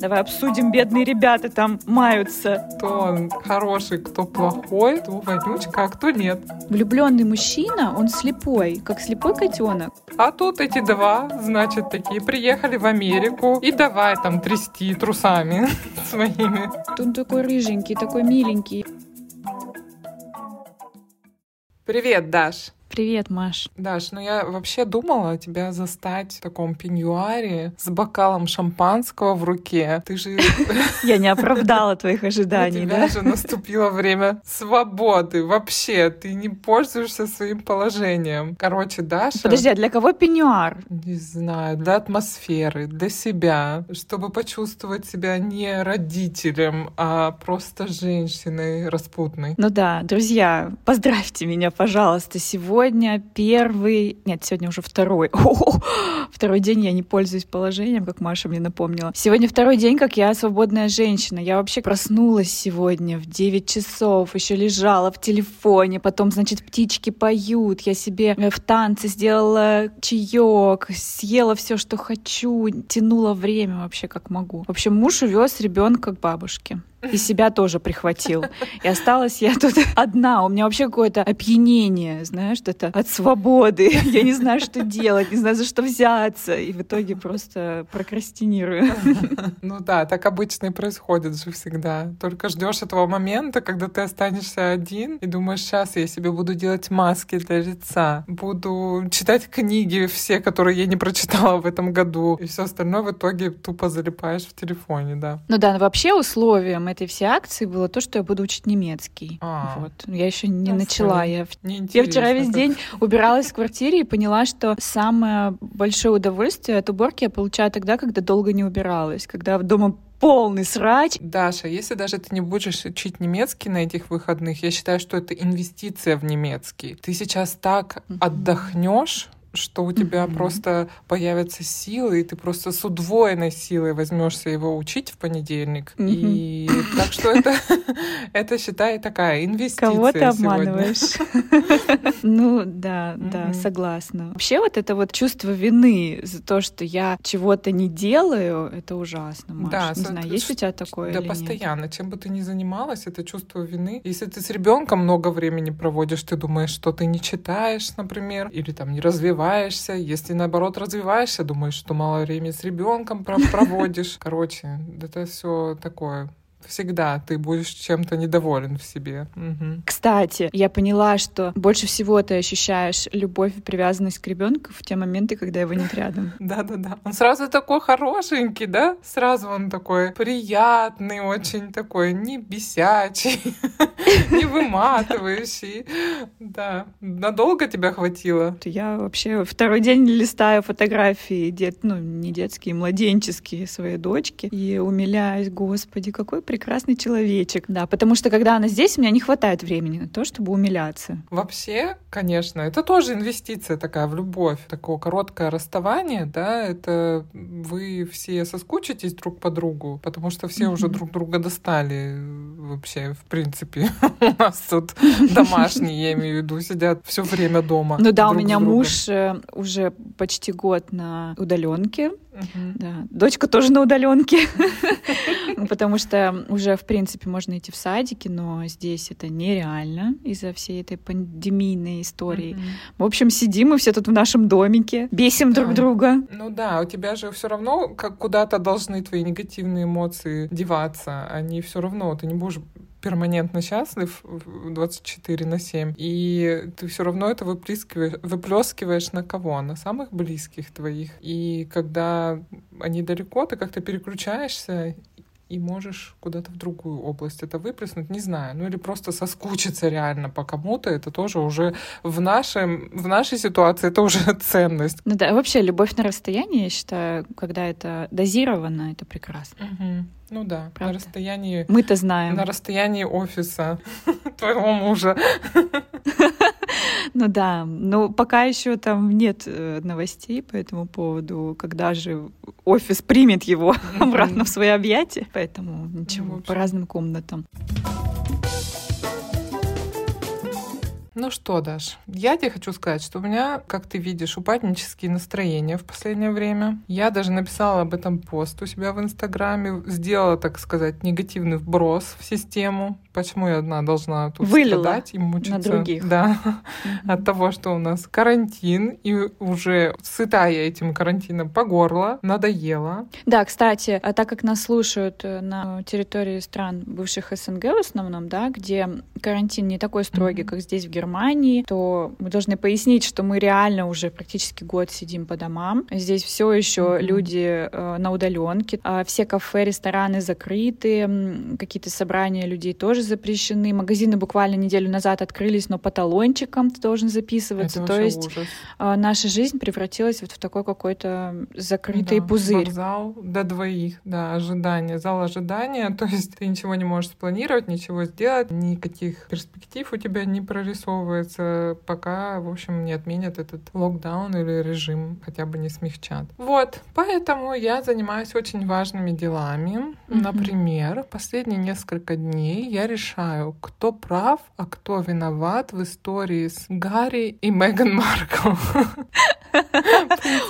Давай обсудим, бедные ребята там маются. Кто он хороший, кто плохой, кто вонючка, а кто нет. Влюбленный мужчина, он слепой, как слепой котенок. А тут эти два, значит, такие приехали в Америку и давай там трясти трусами своими. Тут такой рыженький, такой миленький. Привет, Даш. Привет, Маш. Даш, ну я вообще думала тебя застать в таком пеньюаре с бокалом шампанского в руке. Ты же... Я не оправдала твоих ожиданий, да? Же наступило время свободы. Вообще, ты не пользуешься своим положением. Короче, Даша... Подожди, а для кого пеньюар? Не знаю, для атмосферы, для себя, чтобы почувствовать себя не родителем, а просто женщиной распутной. Ну да, друзья, поздравьте меня, пожалуйста, сегодня сегодня первый... Нет, сегодня уже второй. О, второй день я не пользуюсь положением, как Маша мне напомнила. Сегодня второй день, как я свободная женщина. Я вообще проснулась сегодня в 9 часов, еще лежала в телефоне, потом, значит, птички поют. Я себе в танце сделала чаек, съела все, что хочу, тянула время вообще как могу. В общем, муж увез ребенка к бабушке и себя тоже прихватил. И осталась я тут одна. У меня вообще какое-то опьянение, знаешь, это от свободы. Я не знаю, что делать, не знаю, за что взяться. И в итоге просто прокрастинирую. Ну да, так обычно и происходит же всегда. Только ждешь этого момента, когда ты останешься один и думаешь, сейчас я себе буду делать маски для лица, буду читать книги все, которые я не прочитала в этом году, и все остальное в итоге тупо залипаешь в телефоне, да. Ну да, но вообще условием этой всей акции было то, что я буду учить немецкий. А, вот. Я еще не ну, начала. Я, я вчера как... день убиралась в квартире и поняла, что самое большое удовольствие от уборки я получаю тогда, когда долго не убиралась, когда дома полный срач. Даша, если даже ты не будешь учить немецкий на этих выходных, я считаю, что это инвестиция в немецкий. Ты сейчас так отдохнешь, что у тебя mm-hmm. просто появятся силы, и ты просто с удвоенной силой возьмешься его учить в понедельник. Mm-hmm. И так что это, это считай такая инвестиция. Кого ты обманываешь? Ну да, да, согласна. Вообще вот это вот чувство вины за то, что я чего-то не делаю, это ужасно, Маш. Да, не знаю, есть у тебя такое Да, постоянно. Чем бы ты ни занималась, это чувство вины. Если ты с ребенком много времени проводишь, ты думаешь, что ты не читаешь, например, или там не развиваешь развиваешься. Если наоборот развиваешься, думаешь, что мало времени с ребенком проводишь. Короче, это все такое всегда ты будешь чем-то недоволен в себе. Угу. Кстати, я поняла, что больше всего ты ощущаешь любовь и привязанность к ребенку в те моменты, когда его нет рядом. Да-да-да. Он сразу такой хорошенький, да? Сразу он такой приятный, очень такой не бесячий, не выматывающий. Да. Надолго тебя хватило? Я вообще второй день листаю фотографии, ну, не детские, младенческие своей дочки и умиляюсь, господи, какой прекрасный человечек. Да, потому что когда она здесь, у меня не хватает времени на то, чтобы умиляться. Вообще, конечно, это тоже инвестиция такая в любовь. Такое короткое расставание, да, это вы все соскучитесь друг по другу, потому что все mm-hmm. уже друг друга достали вообще, в принципе. У нас тут домашние, я имею в виду, сидят все время дома. Ну да, у меня муж э, уже почти год на удаленке. Да. Дочка тоже на удаленке, потому что уже, в принципе, можно идти в садики, но здесь это нереально из-за всей этой пандемийной истории. В общем, сидим мы все тут в нашем домике, бесим друг друга. Ну да, у тебя же все равно как куда-то должны твои негативные эмоции деваться. Они все равно, ты не будешь перманентно счастлив 24 на 7, и ты все равно это выплескиваешь, выплескиваешь на кого? На самых близких твоих. И когда они далеко, ты как-то переключаешься и можешь куда-то в другую область это выплеснуть, не знаю, ну или просто соскучиться реально по кому-то, это тоже уже в, нашем, в нашей ситуации это уже ценность. Ну да, вообще любовь на расстоянии, я считаю, когда это дозировано, это прекрасно. Угу. Ну да, Правда? на расстоянии... Мы-то знаем. На расстоянии офиса твоего мужа. Ну да, но пока еще там нет э, новостей по этому поводу, когда же офис примет его обратно в свои объятия, поэтому ничего, по разным комнатам. Ну что, Даш, я тебе хочу сказать, что у меня, как ты видишь, упаднические настроения в последнее время. Я даже написала об этом пост у себя в Инстаграме, сделала, так сказать, негативный вброс в систему. Почему я одна должна тут Вылила страдать и мучиться? на других. Да, от того, что у нас карантин, и уже сыта я этим карантином по горло, надоело. Да, кстати, а так как нас слушают э, на территории стран бывших СНГ в основном, да, где карантин не такой строгий, Мгм. как здесь в Германии, то мы должны пояснить, что мы реально уже практически год сидим по домам. Здесь все еще Мгм. люди э, на удаленке, а все кафе, рестораны закрыты, какие-то собрания людей тоже запрещены. Магазины буквально неделю назад открылись, но по талончикам ты должен записываться. Это то есть ужас. а, наша жизнь превратилась вот в такой какой-то закрытый Да, пузырь. Зал до двоих, да, ожидания, зал ожидания. То есть ты ничего не можешь спланировать, ничего сделать, никаких перспектив у тебя не прорисовывается, пока, в общем, не отменят этот локдаун или режим, хотя бы не смягчат. Вот, поэтому я занимаюсь очень важными делами. Мгм. Например, последние несколько дней я решаю, кто прав, а кто виноват в истории с Гарри и Меган Маркл.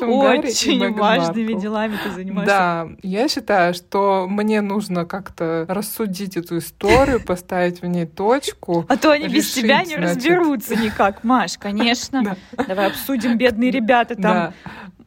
Очень важными делами ты занимаешься. Да, я считаю, что мне нужно как-то рассудить эту историю, поставить в ней точку. А то они без тебя не разберутся никак, Маш, конечно. Да. Давай обсудим, бедные ребята там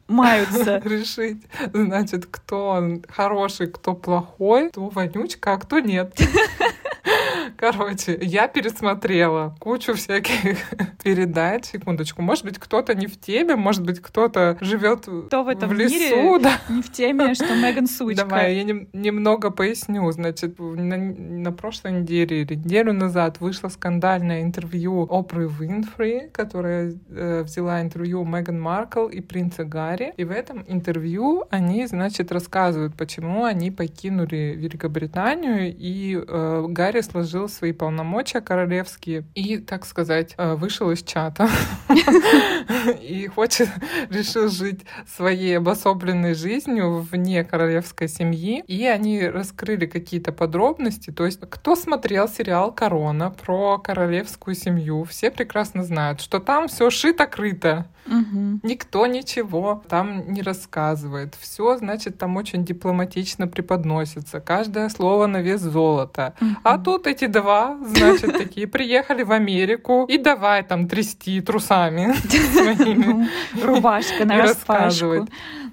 маются. решить, значит, кто он хороший, кто плохой, кто вонючка, а кто нет. Короче, я пересмотрела кучу всяких передач. Секундочку, может быть, кто-то не в теме, может быть, кто-то живет Кто в этом лесу, мире да. не в теме, что Меган сучка. Давай, я нем- немного поясню. Значит, на, на прошлой неделе или неделю назад вышло скандальное интервью Опры Винфри, которая э, взяла интервью Меган Маркл и принца Гарри. И в этом интервью они, значит, рассказывают, почему они покинули Великобританию, и э, Гарри сложил свои полномочия королевские и, так сказать, э, вышел из чата. И хочет, решил жить своей обособленной жизнью вне королевской семьи. И они раскрыли какие-то подробности. То есть, кто смотрел сериал «Корона» про королевскую семью, все прекрасно знают, что там все шито-крыто. Мгм. Никто ничего там не рассказывает. Все, значит, там очень дипломатично преподносится. Каждое слово на вес золота. А Мгм. тут эти два, значит, такие приехали в Америку и давай там трясти трусами своими. Ну, Рубашка на распашку. рассказывает.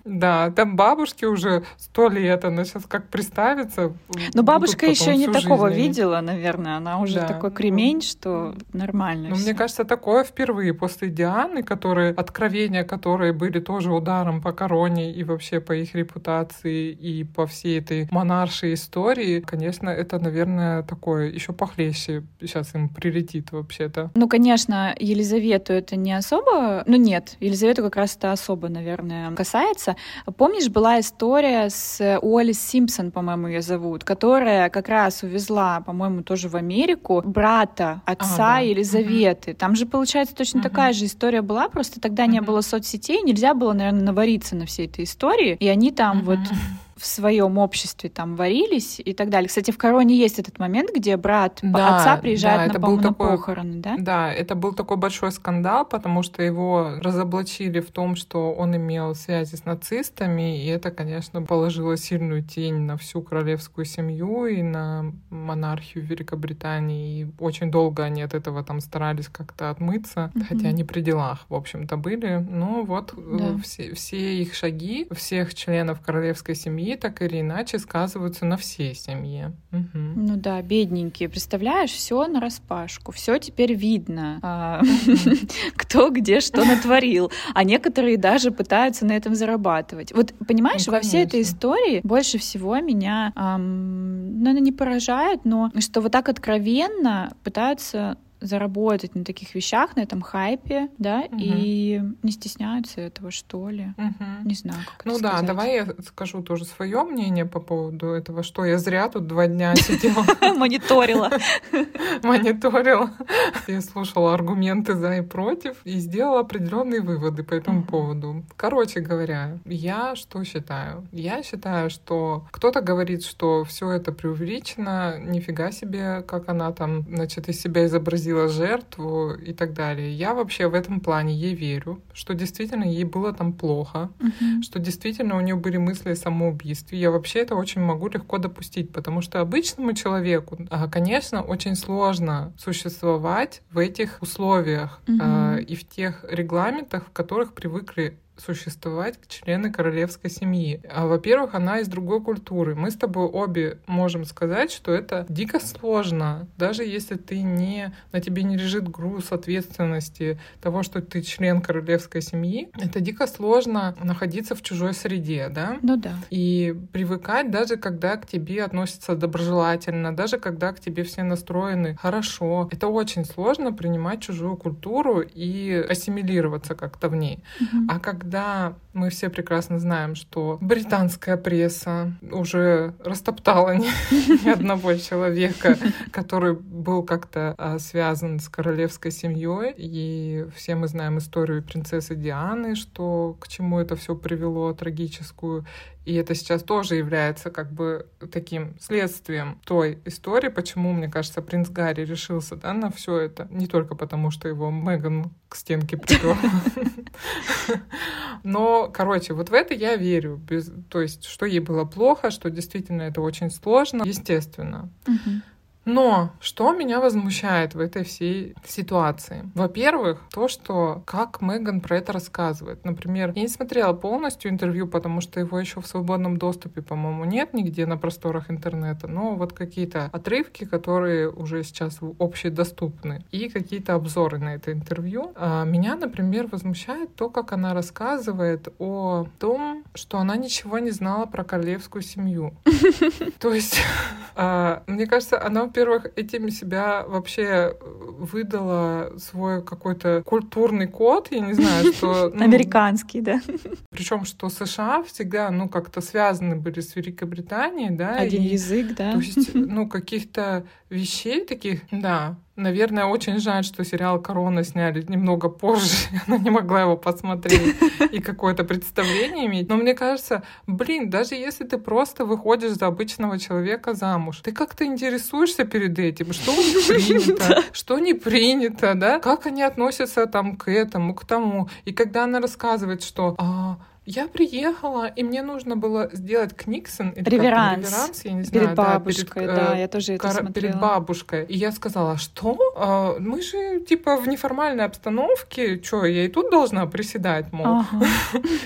Да, там бабушке уже сто лет, она сейчас как приставится. Но бабушка будут еще не такого жизнь видела, наверное. Она уже Да. такой кремень, что нормально. Ну, всё. мне кажется, такое впервые после Дианы, которые, откровения которые были тоже ударом по короне и вообще по их репутации и по всей этой монаршей истории, конечно, это, наверное, такое еще похлеще сейчас им прилетит вообще-то. Ну, конечно, Елизавету это не особо... Ну, нет, Елизавету как раз это особо, наверное, касается. Помнишь, была история с Уоллес Симпсон, по-моему, ее зовут, которая как раз увезла, по-моему, тоже в Америку брата отца да. Елизаветы. Там же, получается, точно Мгм. такая же история была, просто тогда не Мгм. было соцсетей, нельзя было, наверное, навариться на всей этой истории. И они там вот Мгм. В своем обществе там варились и так далее. Кстати, в Короне есть этот момент, где брат Да, отца приезжает да, на, это был на такой- похороны, да? Да, это был такой большой скандал, потому что его разоблачили в том, что он имел связи с нацистами, и это, конечно, положило сильную тень на всю королевскую семью и на монархию Великобритании. И очень долго они от этого там старались как-то отмыться, Мгм. хотя они при делах, в общем-то, были. Но вот э, Да. все, все их шаги, всех членов королевской семьи так или иначе сказываются на всей семье. Мгм. Ну да, бедненькие. Представляешь, все на распашку, все теперь видно, а, кто где что натворил, а некоторые даже пытаются на этом зарабатывать. Вот понимаешь, Ну, во всей этой истории больше всего меня, ну, она не поражает, но что вот так откровенно пытаются заработать на таких вещах, на этом хайпе, да, Мгм. и не стесняются этого, что ли. Мгм. Не знаю, как Ну да, сказать. давай я скажу тоже свое мнение по поводу этого, что я зря тут два дня сидела, Мониторила. мониторила, я слушала аргументы за и против и сделала определенные выводы по этому поводу. Короче говоря, я что считаю? Я считаю, что кто-то говорит, что все это преувеличено, нифига себе, как она там, значит, из себя изобразила изобразила жертву и так далее. Я вообще в этом плане ей верю, что действительно ей было там плохо, Мгм. что действительно у нее были мысли о самоубийстве. Я вообще это очень могу легко допустить, потому что обычному человеку, а, конечно, очень сложно существовать в этих условиях а, и в тех регламентах, в которых привыкли существовать члены королевской семьи. А, Во-первых, она из другой культуры. Мы с тобой обе можем сказать, что это дико сложно, даже если ты не на тебе не лежит груз ответственности того, что ты член королевской семьи. Это дико сложно находиться в чужой среде, да? Ну да. И привыкать, даже когда к тебе относятся доброжелательно, даже когда к тебе все настроены хорошо. Это очень сложно принимать чужую культуру и ассимилироваться как-то в ней. Мгм. А когда мы все прекрасно знаем, что британская пресса уже растоптала ни, ни одного человека, который был как-то а, связан с королевской семьей, и все мы знаем историю принцессы Дианы, что к чему это все привело трагическую. И это сейчас тоже является как бы таким следствием той истории, почему, мне кажется, принц Гарри решился да, на все это. Не только потому, что его Меган к стенке приперла. Но, короче, вот в это я верю. То есть, что ей было плохо, что действительно это очень сложно, естественно. Но что меня возмущает в этой всей ситуации? Во-первых, то, что как Меган про это рассказывает. Например, я не смотрела полностью интервью, потому что его еще в свободном доступе, по-моему, нет нигде на просторах интернета. Но вот какие-то отрывки, которые уже сейчас общедоступны, и какие-то обзоры на это интервью. А, Меня, например, возмущает то, как она рассказывает о том, что она ничего не знала про королевскую семью. То есть, а, мне кажется, она, во-первых, этим себя вообще выдала свой какой-то культурный код, я не знаю, что... ну, Американский, да. Причем, что США всегда, ну, как-то связаны были с Великобританией, да, Один и, язык, да. то есть, ну, каких-то вещей таких, да. Наверное, очень жаль, что сериал «Корона» сняли немного позже. Она не могла его посмотреть и какое-то представление иметь. Но мне кажется, блин, даже если ты просто выходишь за обычного человека замуж, ты как-то интересуешься перед этим, что у них принято, что не принято, да? Как они относятся там к этому, к тому. И когда она рассказывает, что «А, я приехала, и мне нужно было сделать книксон. или как там, Реверанс. реверанс, я не знаю. Перед да, бабушкой, перед, да, э, я тоже это смотрела. перед бабушкой. И я сказала, что? А, мы же, типа, в неформальной обстановке. Что, я и тут должна приседать, мол. Ага.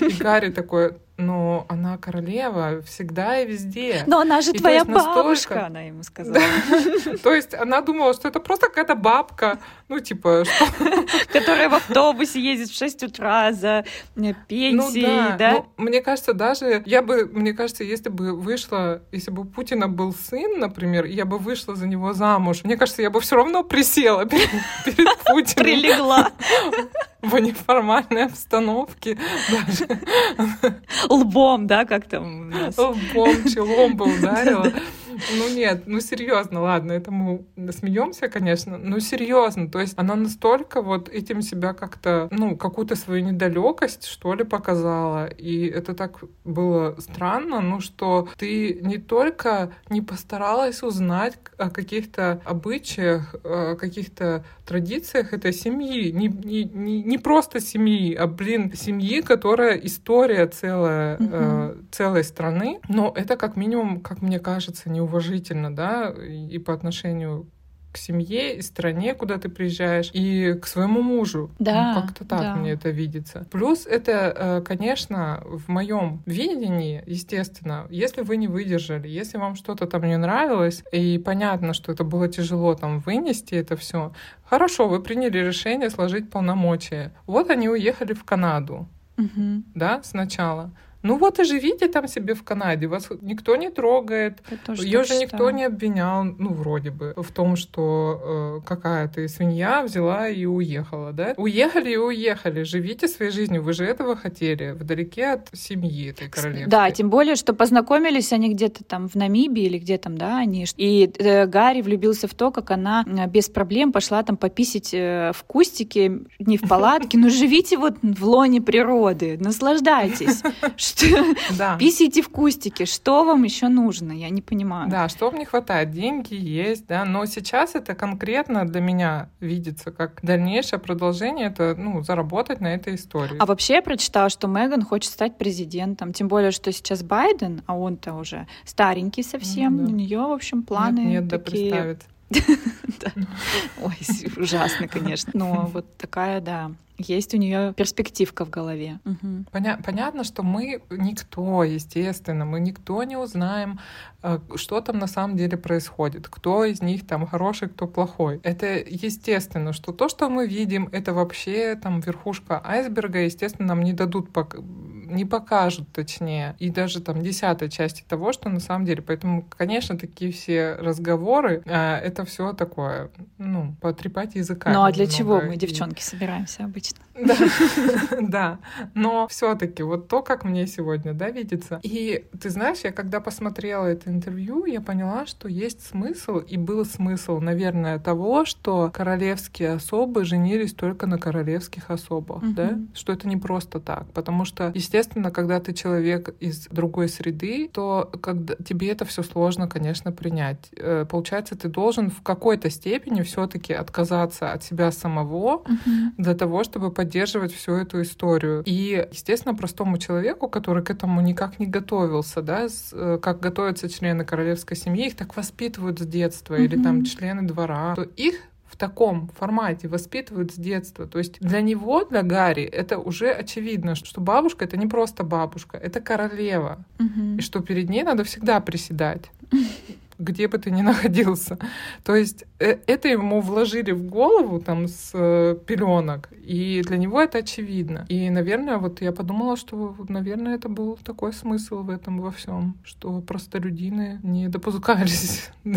И Гарри такой, ну, она королева всегда и везде. Но она же И твоя есть настолько- бабушка, она ему сказала, То есть она думала, что это просто какая-то бабка. Ну, типа, что которая в автобусе ездит в 6 утра за э, пенсией, да? Ну, мне кажется, даже я бы, мне кажется, если бы вышла, если бы у Путина был сын, например, я бы вышла за него замуж, мне кажется, я бы все равно присела перед Путиным Прилегла в неформальной обстановке, даже. Лбом, да, как там лбом, челом бы ударила. Ну нет, ну серьезно, ладно, это мы смеемся, конечно, но серьезно, то есть она настолько вот этим себя как-то, ну, какую-то свою недалекость, что ли, показала. И это так было странно, ну, что ты не только не постаралась узнать о каких-то обычаях, о каких-то традициях этой семьи, не, не, не, не просто семьи, а, блин, семьи, которая история целая, э, целой страны, но это как минимум, как мне кажется, неуважительно, да, и по отношению к семье и стране, куда ты приезжаешь, и к своему мужу. Да, Ну, как-то так да. мне это видится. Плюс это, э, конечно, в моем видении, естественно, если вы не выдержали, если вам что-то там не нравилось, и понятно, что это было тяжело там вынести это все, хорошо, вы приняли решение сложить полномочия. Вот они уехали в Канаду, Мгм. да, сначала. Ну вот и живите там себе в Канаде, вас никто не трогает, ее же никто не обвинял, ну, вроде бы, в том, что э, какая ты свинья взяла и уехала, да? Уехали и уехали, живите своей жизнью, вы же этого хотели, вдалеке от семьи этой королевской. Да, тем более, что познакомились они где-то там в Намибии или где там, да, они. И э, Гарри влюбился в то, как она э, без проблем пошла там пописить э, в кустике, не в палатке, но живите вот в лоне природы, наслаждайтесь. Да. Писите в кустике. Что вам еще нужно? Я не понимаю. Да, что вам не хватает? Деньги есть, да, но сейчас это конкретно для меня видится как дальнейшее продолжение, это, ну, заработать на этой истории. А вообще я прочитала, что Меган хочет стать президентом, тем более, что сейчас Байден, а он-то уже старенький совсем, ну, да. у нее, в общем, планы нет, нет, такие... да представит. Ой, ужасно, конечно. Но вот такая, да, есть у нее перспективка в голове. Угу. Поня- понятно, что мы никто, естественно, мы никто не узнаем, э, что там на самом деле происходит, кто из них там хороший, кто плохой. Это естественно, что то, что мы видим, это вообще там верхушка айсберга, естественно, нам не дадут пок- не покажут, точнее, и даже там десятой части того, что на самом деле. Поэтому, конечно, такие все разговоры, э, это все такое, ну, потрепать языками. Ну а для чего мы, девчонки, собираемся обычно? Да, да. Но все-таки вот то, как мне сегодня, да, видится. И ты знаешь, я когда посмотрела это интервью, я поняла, что есть смысл, и был смысл, наверное, того, что королевские особы женились только на королевских особах, uh-huh. да, что это не просто так, потому что, естественно, когда ты человек из другой среды, то когда тебе это все сложно, конечно, принять. Э, получается, ты должен в какой-то степени все-таки отказаться от себя самого uh-huh. для того, чтобы чтобы поддерживать всю эту историю. И, естественно, простому человеку, который к этому никак не готовился, да, э, как готовятся члены королевской семьи, их так воспитывают с детства, mm-hmm. или там члены двора, то их в таком формате воспитывают с детства. То есть для него, для Гарри, это уже очевидно, что бабушка это не просто бабушка, это королева. Угу. И что перед ней надо всегда приседать где бы ты ни находился. То есть э, это ему вложили в голову там с э, пеленок, и для него это очевидно. И, наверное, вот я подумала, что, наверное, это был такой смысл в этом во всем, что простолюдины не допускались.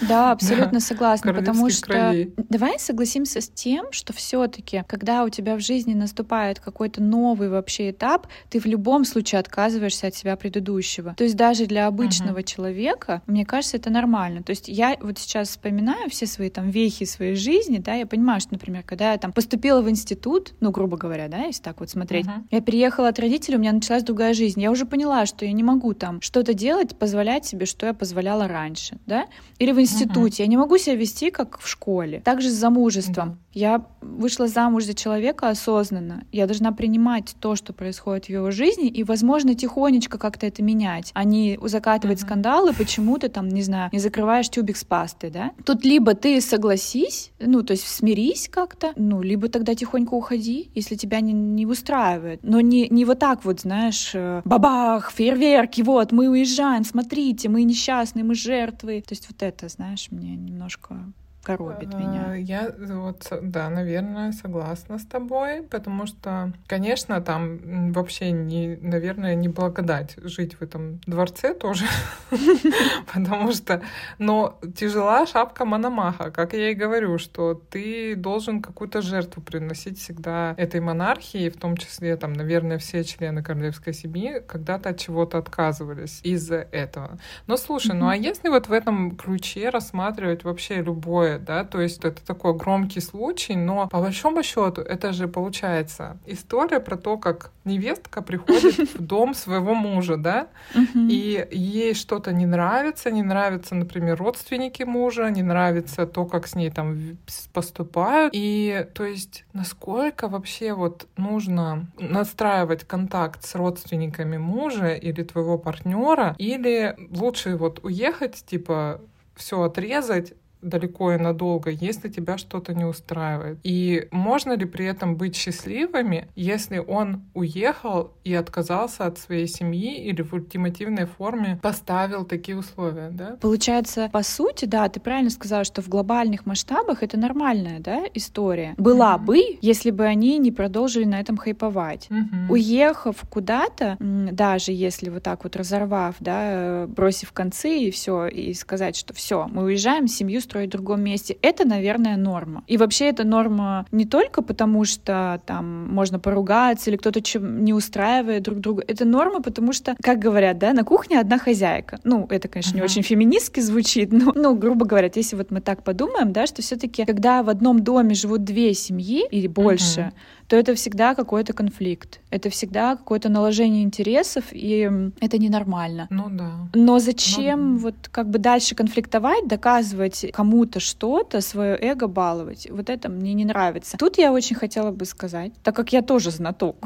Да, абсолютно согласна, потому что давай согласимся с тем, что все-таки, когда у тебя в жизни наступает какой-то новый вообще этап, ты в любом случае отказываешься от себя предыдущего. То есть даже для обычного человека, мне кажется, это нормально. То есть я вот сейчас вспоминаю все свои там вехи своей жизни, да, я понимаю, что, например, когда я там поступила в институт, ну, грубо говоря, да, если так вот смотреть, uh-huh. я приехала от родителей, у меня началась другая жизнь. Я уже поняла, что я не могу там что-то делать, позволять себе, что я позволяла раньше, да? Или в институте. Uh-huh. Я не могу себя вести, как в школе. Также с замужеством. Uh-huh. Я вышла замуж за человека осознанно. Я должна принимать то, что происходит в его жизни, и, возможно, тихонечко как-то это менять, а не закатывать uh-huh. скандалы, почему ты там, не знаю, не закрываешь тюбик с пастой, да? Тут либо ты согласись, ну, то есть смирись как-то, ну, либо тогда тихонько уходи, если тебя не, не устраивает. Но не, не вот так вот, знаешь, э, бабах, фейерверки, вот, мы уезжаем, смотрите, мы несчастные, мы жертвы. То есть вот это, знаешь, мне немножко коробит меня. Э, я вот, да, наверное, согласна с тобой, потому что, конечно, там вообще, не, наверное, не благодать жить в этом дворце тоже, потому что, но тяжела шапка Мономаха, как я и говорю, что ты должен какую-то жертву приносить всегда этой монархии, в том числе, там, наверное, все члены королевской семьи когда-то от чего-то отказывались из-за этого. Но слушай, ну а если вот в этом ключе рассматривать вообще любое да, то есть это такой громкий случай, но по большому счету это же получается история про то, как невестка приходит в дом своего мужа, да, и ей что-то не нравится, не нравятся, например, родственники мужа, не нравится то, как с ней там поступают, и то есть насколько вообще вот нужно настраивать контакт с родственниками мужа или твоего партнера, или лучше вот уехать, типа все отрезать, далеко и надолго, если тебя что-то не устраивает. И можно ли при этом быть счастливыми, если он уехал и отказался от своей семьи или в ультимативной форме поставил такие условия, да? Получается, по сути, да, ты правильно сказала, что в глобальных масштабах это нормальная, да, история. Была mm-hmm. бы, если бы они не продолжили на этом хайповать. Mm-hmm. Уехав куда-то, даже если вот так вот разорвав, да, бросив концы и все, и сказать, что все, мы уезжаем, семью строить в другом месте. Это, наверное, норма. И вообще это норма не только потому, что там можно поругаться или кто-то чем не устраивает друг друга. Это норма, потому что, как говорят, да, на кухне одна хозяйка. Ну, это, конечно, uh-huh. не очень феминистски звучит, но, ну, грубо говоря, если вот мы так подумаем, да, что все-таки, когда в одном доме живут две семьи или больше, uh-huh то это всегда какой-то конфликт. Это всегда какое-то наложение интересов, и это ненормально. Ну да. Но зачем ну, вот как бы дальше конфликтовать, доказывать кому-то что-то, свое эго баловать? Вот это мне не нравится. Тут я очень хотела бы сказать, так как я тоже знаток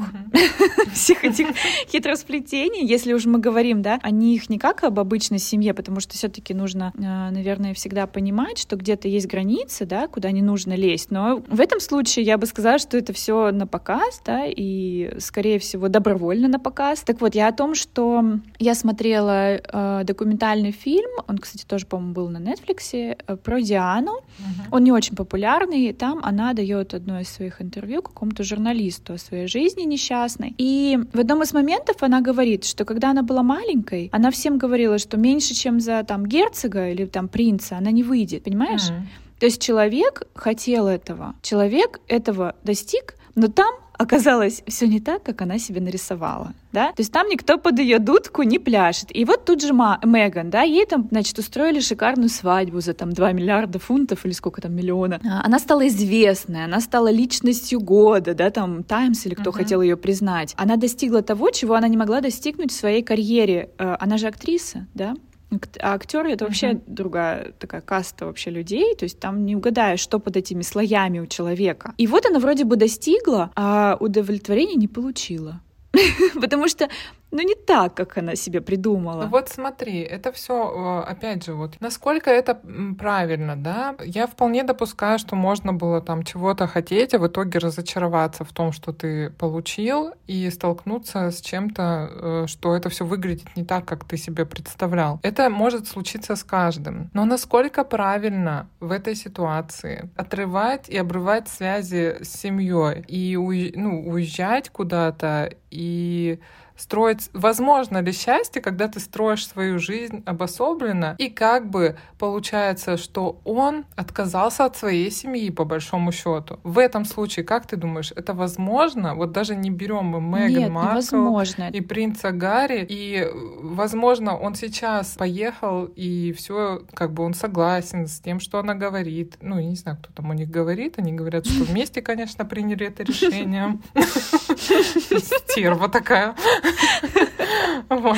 всех этих хитросплетений, если уж мы говорим, да, о них не как об обычной семье, потому что все-таки нужно, э, наверное, всегда понимать, что где-то есть границы, да, куда не нужно лезть. Но в этом случае я бы сказала, что это все на показ, да, и, скорее всего, добровольно на показ. Так вот, я о том, что я смотрела э, документальный фильм, он, кстати, тоже, по-моему, был на Netflix, э, про Диану. Uh-huh. Он не очень популярный. Там она дает одно из своих интервью какому-то журналисту о своей жизни несчастной. И в одном из моментов она говорит, что когда она была маленькой, она всем говорила, что меньше, чем за там герцога или там принца, она не выйдет, понимаешь? Uh-huh. То есть человек хотел этого, человек этого достиг, но там оказалось все не так, как она себе нарисовала, да, то есть там никто под ее дудку не пляшет. И вот тут же Ма, Меган, да, ей там, значит, устроили шикарную свадьбу за там 2 миллиарда фунтов или сколько там миллиона. Она стала известной, она стала личностью года, да, там Таймс или кто uh-huh. хотел ее признать. Она достигла того, чего она не могла достигнуть в своей карьере. Э, она же актриса, да, а актеры это вообще uh-huh. другая такая каста вообще людей, то есть там не угадаешь, что под этими слоями у человека. И вот она вроде бы достигла, а удовлетворения не получила. Потому что ну не так, как она себе придумала. Вот смотри, это все, опять же, вот насколько это правильно, да? Я вполне допускаю, что можно было там чего-то хотеть, а в итоге разочароваться в том, что ты получил, и столкнуться с чем-то, э, что это все выглядит не так, как ты себе представлял. Это может случиться с каждым. Но насколько правильно в этой ситуации отрывать и обрывать связи с семьей и ну, уезжать куда-то и строить, возможно ли счастье, когда ты строишь свою жизнь обособленно, и как бы получается, что он отказался от своей семьи, по большому счету. В этом случае, как ты думаешь, это возможно? Вот даже не берем мы Меган Маркл и принца Гарри, и, возможно, он сейчас поехал, и все, как бы он согласен с тем, что она говорит. Ну, я не знаю, кто там у них говорит, они говорят, что вместе, конечно, приняли это решение. Стерва такая. Вот.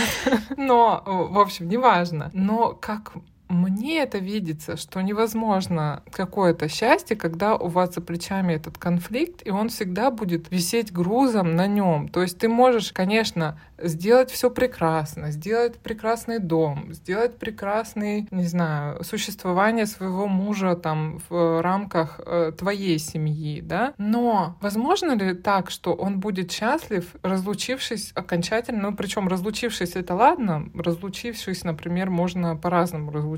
Но, в общем, неважно. Но как мне это видится, что невозможно какое-то счастье, когда у вас за плечами этот конфликт, и он всегда будет висеть грузом на нем. То есть ты можешь, конечно, сделать все прекрасно, сделать прекрасный дом, сделать прекрасный, не знаю, существование своего мужа там в рамках э, твоей семьи, да. Но возможно ли так, что он будет счастлив, разлучившись окончательно, ну причем разлучившись это ладно, разлучившись, например, можно по-разному разлучиться.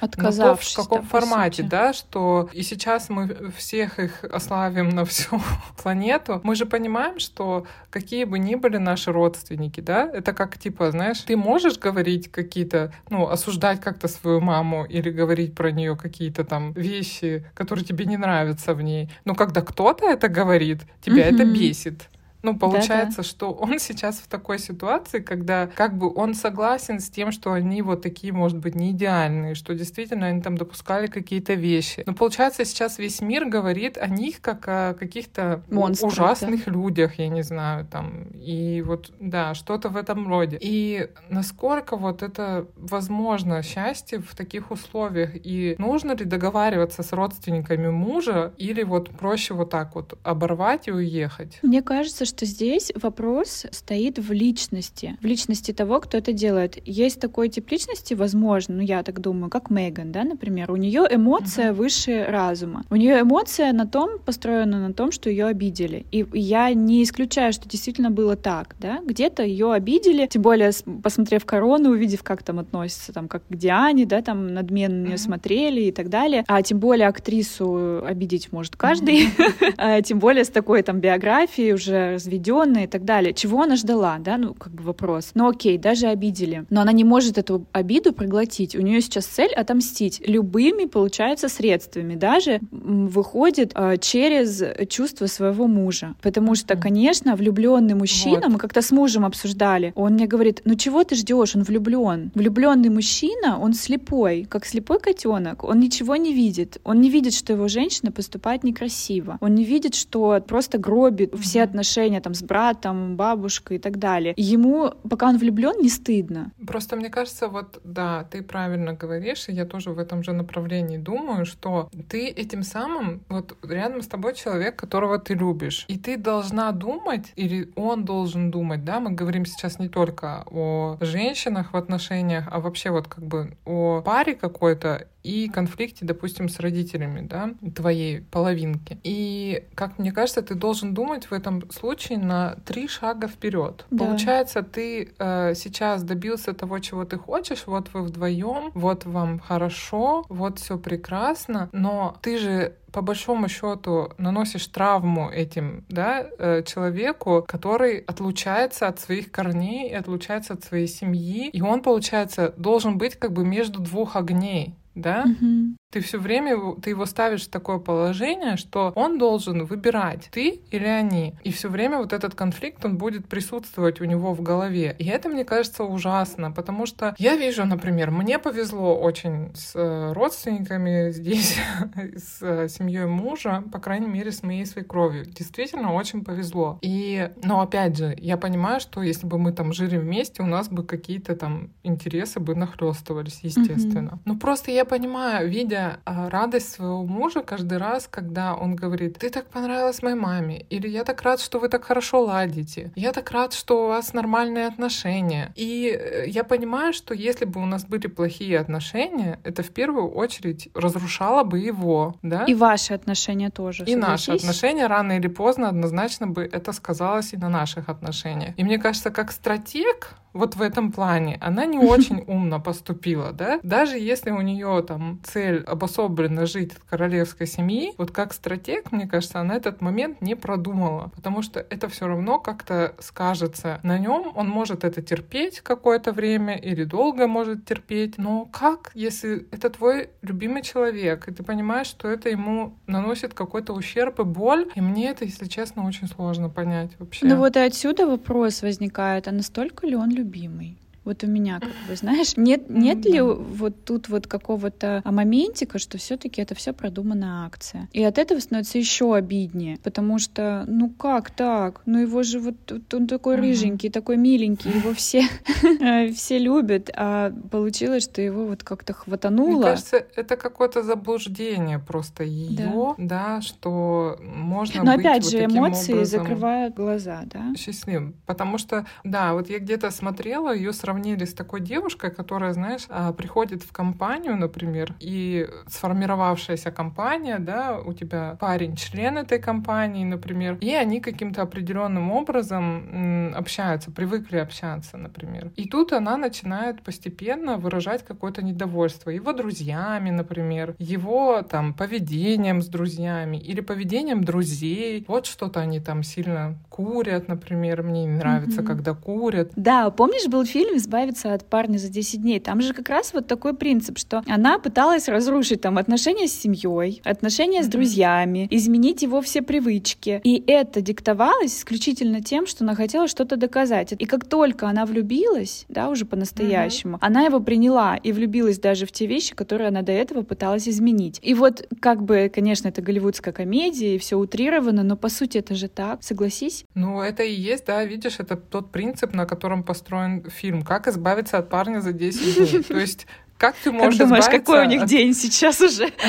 Отказавшись. Но то, в каком формате, да, что и сейчас мы всех их ославим на всю планету, мы же понимаем, что какие бы ни были наши родственники, родственники, да? Это как, типа, знаешь, ты можешь говорить какие-то, ну, осуждать как-то свою маму или говорить про нее какие-то там вещи, которые тебе не нравятся в ней. Но когда кто-то это говорит, тебя mm-hmm. это бесит. Ну, получается, Да-да. что он сейчас в такой ситуации, когда как бы он согласен с тем, что они вот такие, может быть, не идеальные, что действительно они там допускали какие-то вещи. Но получается, сейчас весь мир говорит о них как о каких-то Монстры, ужасных да? людях, я не знаю, там. И вот, да, что-то в этом роде. И насколько вот это возможно счастье в таких условиях? И нужно ли договариваться с родственниками мужа или вот проще вот так вот оборвать и уехать? Мне кажется, что что здесь вопрос стоит в личности, в личности того, кто это делает. Есть такой тип личности, возможно, ну я так думаю, как Меган, да, например, у нее эмоция uh-huh. выше разума. У нее эмоция на том построена на том, что ее обидели. И я не исключаю, что действительно было так, да, где-то ее обидели, тем более посмотрев корону, увидев, как там относятся, там, как к Диане, да, там надменно на нее uh-huh. смотрели и так далее. А тем более актрису обидеть может каждый, uh-huh. тем более с такой там биографией уже разведенная и так далее. Чего она ждала, да, ну, как бы вопрос. Ну, окей, даже обидели. Но она не может эту обиду проглотить. У нее сейчас цель отомстить любыми, получается, средствами. Даже выходит э, через чувство своего мужа. Потому что, конечно, влюбленный мужчина, вот. мы как-то с мужем обсуждали, он мне говорит, ну чего ты ждешь, он влюблен. Влюбленный мужчина, он слепой, как слепой котенок. Он ничего не видит. Он не видит, что его женщина поступает некрасиво. Он не видит, что просто гробит все отношения там с братом, бабушкой и так далее. ему, пока он влюблен, не стыдно. Просто мне кажется, вот да, ты правильно говоришь, и я тоже в этом же направлении думаю, что ты этим самым, вот рядом с тобой человек, которого ты любишь, и ты должна думать, или он должен думать, да, мы говорим сейчас не только о женщинах в отношениях, а вообще вот как бы о паре какой-то, и конфликте, допустим, с родителями, да, твоей половинки. И, как мне кажется, ты должен думать в этом случае на три шага вперед. Да. Получается, ты э, сейчас добился того, чего ты хочешь, вот вы вдвоем, вот вам хорошо, вот все прекрасно, но ты же по большому счету наносишь травму этим да, э, человеку, который отлучается от своих корней, отлучается от своей семьи, и он, получается, должен быть как бы между двух огней да, угу. Ты все время ты его ставишь в такое положение, что он должен выбирать, ты или они. И все время вот этот конфликт, он будет присутствовать у него в голове. И это, мне кажется, ужасно, потому что я вижу, например, мне повезло очень с э, родственниками здесь, с э, семьей мужа, по крайней мере, с моей свекровью. Действительно, очень повезло. И, но опять же, я понимаю, что если бы мы там жили вместе, у нас бы какие-то там интересы бы нахлестывались, естественно. Mm-hmm. Ну просто я понимаю, видя а, радость своего мужа каждый раз, когда он говорит, ты так понравилась моей маме, или я так рад, что вы так хорошо ладите, я так рад, что у вас нормальные отношения. И э, я понимаю, что если бы у нас были плохие отношения, это в первую очередь разрушало бы его, да? И ваши отношения тоже. И наши отношения рано или поздно однозначно бы это сказалось и на наших отношениях. И мне кажется, как стратег, вот в этом плане. Она не очень умно поступила, да? Даже если у нее там цель обособленно жить от королевской семьи, вот как стратег, мне кажется, она этот момент не продумала, потому что это все равно как-то скажется на нем, он может это терпеть какое-то время или долго может терпеть, но как, если это твой любимый человек, и ты понимаешь, что это ему наносит какой-то ущерб и боль, и мне это, если честно, очень сложно понять вообще. Ну вот и отсюда вопрос возникает, а настолько ли он любит любимый. Вот у меня, как бы, знаешь, нет, нет ли вот тут вот какого-то моментика, что все-таки это все продуманная акция. И от этого становится еще обиднее, потому что, ну как так? Ну его же вот он такой рыженький, такой миленький, его все все любят, а получилось, что его вот как-то хватануло. Мне кажется, это какое-то заблуждение просто ее, да, да что можно Но опять же, эмоции закрывают глаза, да? Счастливым. Потому что, да, вот я где-то смотрела ее сравнение сравнили с такой девушкой, которая, знаешь, а, приходит в компанию, например, и сформировавшаяся компания, да, у тебя парень член этой компании, например, и они каким-то определенным образом общаются, привыкли общаться, например. И тут она начинает постепенно выражать какое-то недовольство его друзьями, например, его там поведением с друзьями или поведением друзей. Вот что-то они там сильно курят, например, мне не нравится, mm-hmm. когда курят. Да, помнишь, был фильм избавиться от парня за 10 дней. Там же как раз вот такой принцип, что она пыталась разрушить там отношения с семьей, отношения с друзьями, изменить его все привычки. И это диктовалось исключительно тем, что она хотела что-то доказать. И как только она влюбилась, да, уже по-настоящему, она его приняла и влюбилась даже в те вещи, которые она до этого пыталась изменить. И вот как бы, конечно, это голливудская комедия, и все утрировано, но по сути это же так, согласись? Ну, это и есть, да, видишь, это тот принцип, на котором построен фильм. Как избавиться от парня за 10 дней? То есть как ты можешь Как думаешь, какой у них от... день сейчас уже?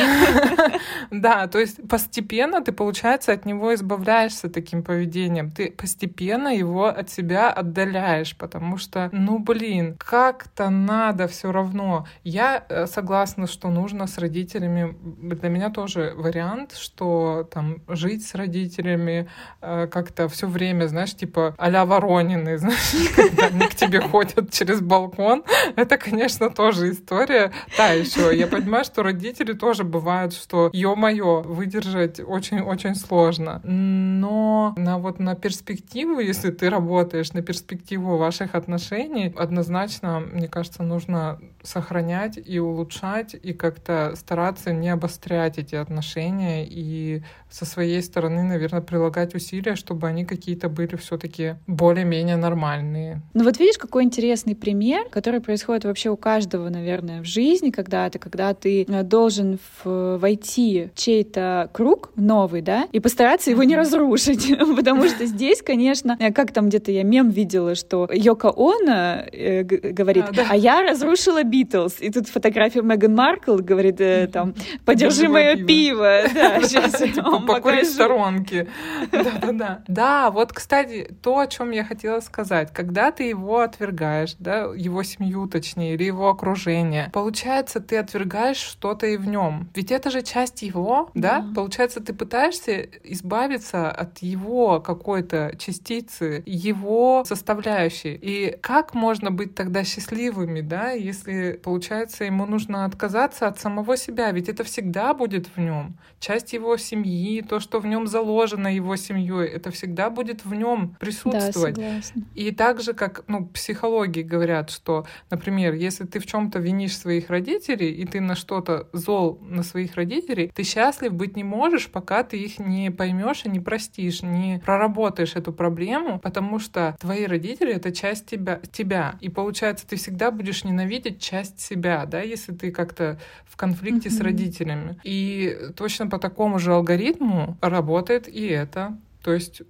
Да, то есть постепенно ты, получается, от него избавляешься таким поведением. Ты постепенно его от себя отдаляешь, потому что, ну блин, как-то надо все равно. Я э, согласна, что нужно с родителями. Для меня тоже вариант, что там жить с родителями э, как-то все время, знаешь, типа а-ля Воронины, знаешь, когда они к тебе ходят через балкон. Это, конечно, тоже история история та еще. Я понимаю, что родители тоже бывают, что ё-моё, выдержать очень-очень сложно. Но на вот на перспективу, если ты работаешь на перспективу ваших отношений, однозначно, мне кажется, нужно сохранять и улучшать, и как-то стараться не обострять эти отношения и со своей стороны, наверное, прилагать усилия, чтобы они какие-то были все-таки более-менее нормальные. Ну вот видишь, какой интересный пример, который происходит вообще у каждого, наверное, в жизни когда-то, когда ты э, должен в, войти в чей-то круг новый, да, и постараться его не разрушить, потому что здесь, конечно, э, как там где-то я мем видела, что Йока Она э, говорит, а, а я разрушила Битлз, и тут фотография Меган Маркл говорит, там, подержи мое пиво, да, сейчас покурить в сторонке. Да-да-да. Да, вот, кстати, то, о чем я хотела сказать. Когда ты его отвергаешь, да, его семью, точнее, или его окружение, получается, ты отвергаешь что-то и в нем. Ведь это же часть его, да? Получается, ты пытаешься избавиться от его какой-то частицы, его составляющей. И как можно быть тогда счастливыми, да, если, получается, ему нужно отказаться от самого себя, ведь это всегда будет в нем. Часть его семьи, то, что в нем заложено его семьей, это всегда будет в нем присутствовать. Да, И так же, как ну, психологи говорят, что, например, если ты в чем-то винишь своих родителей, и ты на что-то зол на своих родителей, ты счастлив быть не можешь, пока ты их не поймешь и не простишь, не проработаешь эту проблему, потому что твои родители — это часть тебя, тебя. И получается, ты всегда будешь ненавидеть часть себя, да, если ты как-то в конфликте mm-hmm. с родителями. И точно по такому же алгоритму работает и это. То есть,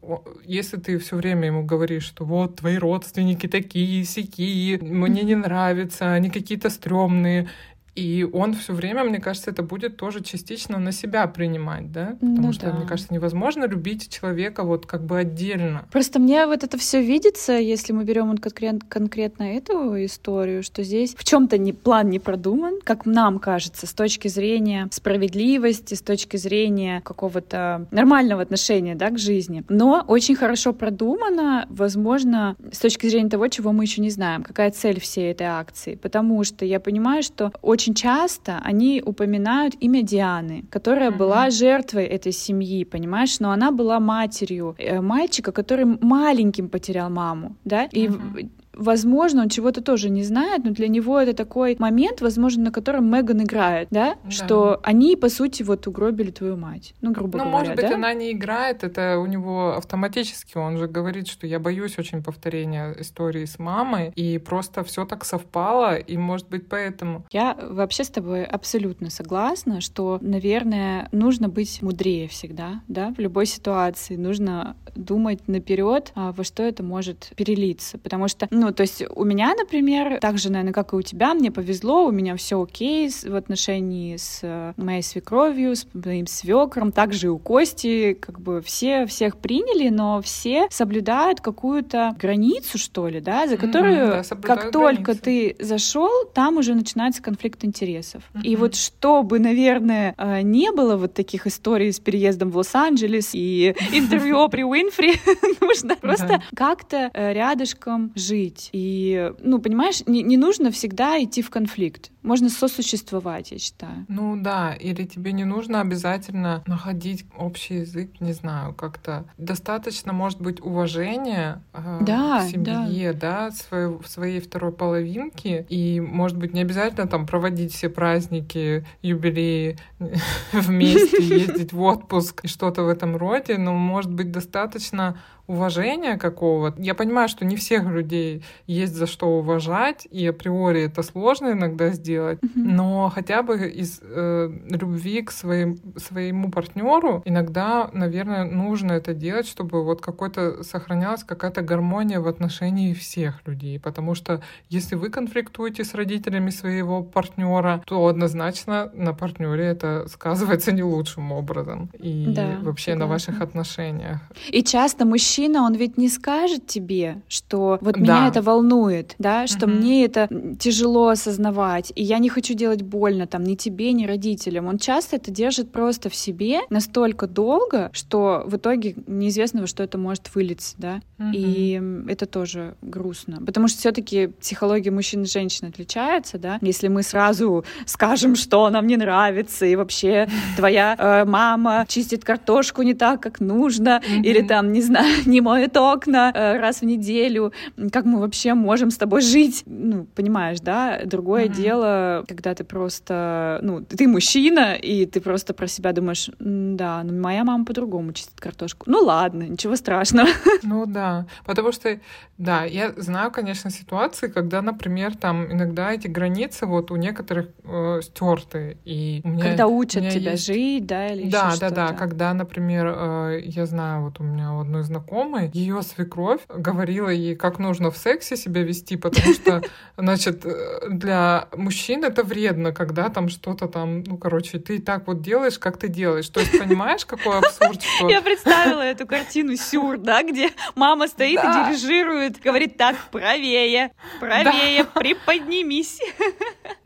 если ты все время ему говоришь, что вот твои родственники такие, сякие, мне не нравятся, они какие-то стрёмные, и он все время, мне кажется, это будет тоже частично на себя принимать, да? Потому ну, что, да. мне кажется, невозможно любить человека вот как бы отдельно. Просто мне вот это все видится, если мы берем вот конкрет, конкретно эту историю, что здесь в чем-то не, план не продуман, как нам кажется, с точки зрения справедливости, с точки зрения какого-то нормального отношения да, к жизни. Но очень хорошо продумано, возможно, с точки зрения того, чего мы еще не знаем, какая цель всей этой акции. Потому что я понимаю, что очень очень часто они упоминают имя Дианы, которая mm-hmm. была жертвой этой семьи, понимаешь, но она была матерью э, мальчика, который маленьким потерял маму, да, и mm-hmm возможно, он чего-то тоже не знает, но для него это такой момент, возможно, на котором Меган играет, да, да. что они, по сути, вот угробили твою мать, ну, грубо ну, говоря, может быть, да? она не играет, это у него автоматически, он же говорит, что я боюсь очень повторения истории с мамой, и просто все так совпало, и, может быть, поэтому. Я вообще с тобой абсолютно согласна, что, наверное, нужно быть мудрее всегда, да, в любой ситуации, нужно думать наперед, а, во что это может перелиться, потому что, ну, ну, то есть у меня, например, так же, наверное, как и у тебя, мне повезло, у меня все окей в отношении с э, моей свекровью, с моим свекром, также и у Кости, как бы все всех приняли, но все соблюдают какую-то границу, что ли, да, за которую, mm-hmm, да, как только ты зашел, там уже начинается конфликт интересов. Mm-hmm. И вот чтобы, наверное, э, не было вот таких историй с переездом в Лос-Анджелес и интервью при Уинфри, нужно просто как-то э, рядышком жить жить. И, ну, понимаешь, не, не нужно всегда идти в конфликт. Можно сосуществовать, я считаю. Ну да, или тебе не нужно обязательно находить общий язык, не знаю, как-то. Достаточно, может быть, уважения э, да, к семье, да, да своей, своей второй половинки. И, может быть, не обязательно там проводить все праздники, юбилеи вместе, ездить в отпуск и что-то в этом роде, но, может быть, достаточно уважения какого-то. Я понимаю, что не всех людей есть за что уважать, и априори это сложно иногда сделать, mm-hmm. но хотя бы из э, любви к своим, своему партнеру иногда, наверное, нужно это делать, чтобы вот какой-то сохранялась какая-то гармония в отношении всех людей. Потому что если вы конфликтуете с родителями своего партнера, то однозначно на партнере это сказывается не лучшим образом. И да, вообще согласна. на ваших отношениях. И часто мужчина, он ведь не скажет тебе, что вот да. меня это волнует, да, что угу. мне это тяжело осознавать, И я не хочу делать больно там ни тебе, ни родителям. Он часто это держит просто в себе настолько долго, что в итоге неизвестно, во что это может вылиться, да. Mm-hmm. И это тоже грустно. Потому что все-таки психология мужчин и женщин отличается, да. Если мы сразу скажем, что нам не нравится, и вообще твоя э, мама чистит картошку не так, как нужно, mm-hmm. или там, не знаю, не моет окна э, раз в неделю, как мы вообще можем с тобой жить? Ну, понимаешь, да? Другое mm-hmm. дело, когда ты просто, ну, ты мужчина, и ты просто про себя думаешь, да, ну, моя мама по-другому чистит картошку. Ну, ладно, ничего страшного. Ну, да, потому что, да, я знаю, конечно, ситуации, когда, например, там иногда эти границы вот у некоторых э, стерты, и у меня, когда учат меня тебя есть... жить, да, или да, еще да, что-то. да, когда, например, э, я знаю, вот у меня у одной знакомой ее свекровь говорила ей, как нужно в сексе себя вести, потому что, значит, э, для мужчин это вредно, когда там что-то там, ну, короче, ты так вот делаешь, как ты делаешь. То есть, понимаешь, какой абсурд, что... Я представила эту картину сюр, да, где мама стоит и дирижирует, говорит так, правее, правее, приподнимись.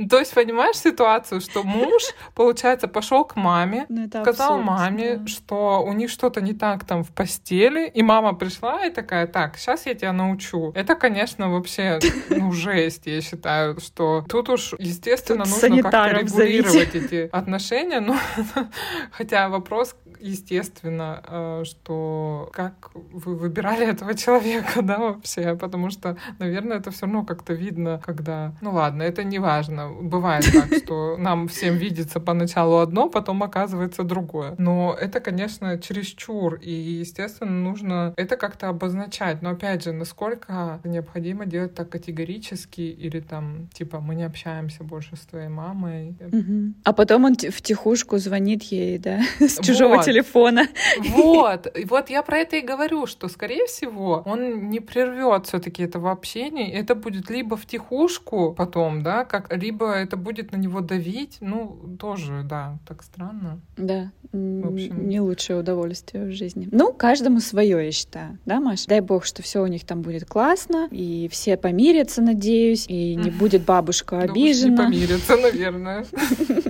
То есть, понимаешь ситуацию, что муж, получается, пошел к маме, ну, сказал маме, что у них что-то не так там в постели, и мама пришла и такая, так, сейчас я тебя научу. Это, конечно, вообще, ну, жесть, я считаю, что тут уж, естественно, тут нужно как-то регулировать эти отношения, но хотя вопрос, естественно, э, что как вы выбирали этого человека, да, вообще, потому что, наверное, это все равно как-то видно, когда, ну ладно, это не важно, бывает так, что нам всем видится поначалу одно, потом оказывается другое, но это, конечно, чересчур, и, естественно, нужно это как-то обозначать, но, опять же, насколько необходимо делать так категорически или там, типа, мы не общаемся больше с твоей мамой. Угу. А потом он втихушку звонит ей, да, с чужого вот. Телефона. Вот, и вот я про это и говорю, что, скорее всего, он не прервет все-таки этого общения, это будет либо втихушку потом, да, как, либо это будет на него давить, ну, тоже, да, так странно. Да, в общем... не лучшее удовольствие в жизни. Ну, каждому свое, я считаю, да, Маш? Дай бог, что все у них там будет классно, и все помирятся, надеюсь, и не будет бабушка обижена. Ну, не помирятся, наверное.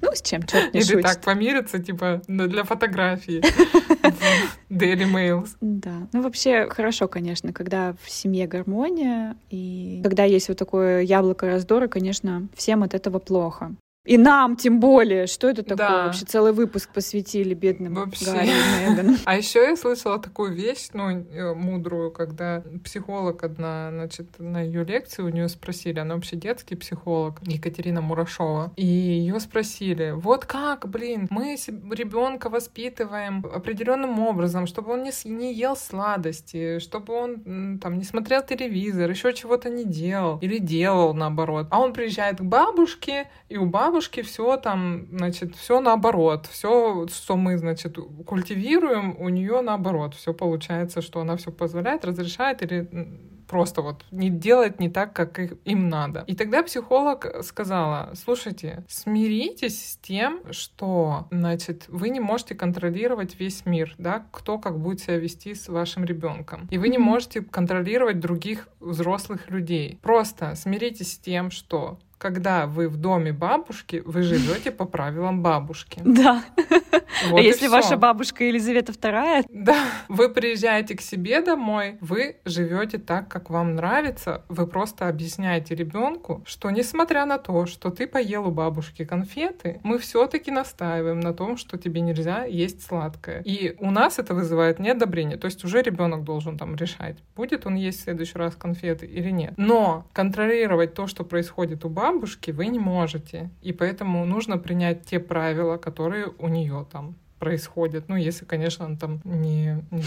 Ну, с чем черт не Или шутит. так помириться, типа, для фотографии. Daily Mails. Да. Ну, вообще, хорошо, конечно, когда в семье гармония, и когда есть вот такое яблоко раздора, конечно, всем от этого плохо. И нам тем более. Что это такое? Да. Вообще целый выпуск посвятили бедным Вообще. Гарри и Меган. А еще я слышала такую вещь, ну, э, мудрую, когда психолог одна, значит, на ее лекции у нее спросили, она вообще детский психолог, Екатерина Мурашова, и ее спросили, вот как, блин, мы ребенка воспитываем определенным образом, чтобы он не, не ел сладости, чтобы он там не смотрел телевизор, еще чего-то не делал или делал наоборот. А он приезжает к бабушке, и у бабушки бабушки все там, значит, все наоборот. Все, что мы, значит, культивируем, у нее наоборот. Все получается, что она все позволяет, разрешает или просто вот не делает не так, как им надо. И тогда психолог сказала, слушайте, смиритесь с тем, что, значит, вы не можете контролировать весь мир, да, кто как будет себя вести с вашим ребенком. И вы не можете контролировать других взрослых людей. Просто смиритесь с тем, что когда вы в доме бабушки, вы живете по правилам бабушки. Да. Вот а если ваша бабушка Елизавета II? Да. Вы приезжаете к себе домой, вы живете так, как вам нравится. Вы просто объясняете ребенку, что несмотря на то, что ты поел у бабушки конфеты, мы все-таки настаиваем на том, что тебе нельзя есть сладкое. И у нас это вызывает неодобрение. То есть уже ребенок должен там решать, будет он есть в следующий раз конфеты или нет. Но контролировать то, что происходит у бабушки, бабушки вы не можете. И поэтому нужно принять те правила, которые у нее там происходит. Ну, если, конечно, он там не, не,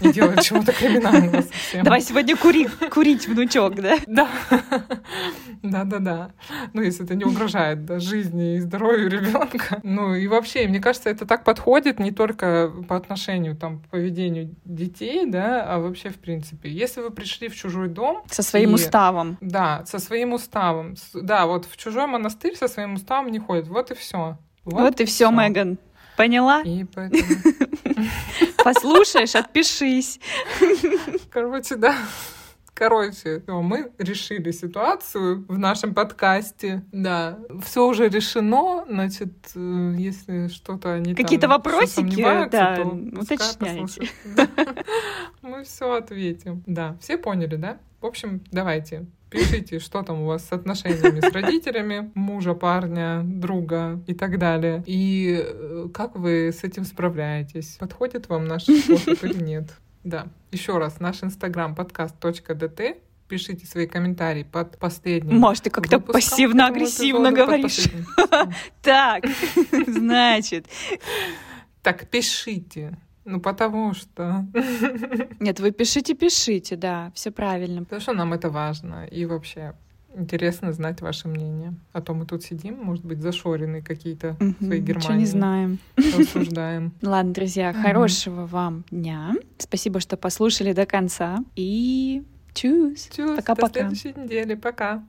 не делает чего-то криминального совсем. Давай сегодня кури, курить, внучок, да? Да. Да-да-да. Ну, если это не угрожает да, жизни и здоровью ребенка. Ну, и вообще, мне кажется, это так подходит не только по отношению там, к поведению детей, да, а вообще, в принципе. Если вы пришли в чужой дом... Со своим и, уставом. Да, со своим уставом. Да, вот в чужой монастырь со своим уставом не ходит. Вот и все. Вот, вот и все, Меган. Поняла? И поэтому... Послушаешь, отпишись. Короче, да. Короче, мы решили ситуацию в нашем подкасте. Да, все уже решено. Значит, э, если что-то не Какие-то вопросики, да, то уточняйте. Мы все ответим. Да, все поняли, да? В общем, давайте Пишите, что там у вас с отношениями с родителями, мужа, парня, друга и так далее. И э, как вы с этим справляетесь? Подходит вам наш способ или нет? Да. Еще раз, наш инстаграм подкаст.дт пишите свои комментарии под последним Может, ты как-то пассивно-агрессивно говоришь. Так, значит. Так, пишите. Ну, потому что... Нет, вы пишите, пишите, да, все правильно. Потому что нам это важно. И вообще, Интересно знать ваше мнение. А то мы тут сидим, может быть, зашорены какие-то угу, свои Германии. Ничего не знаем. Рассуждаем. Ладно, друзья, хорошего вам дня. Спасибо, что послушали до конца. И чус. Чус. Пока-пока. До следующей недели. Пока.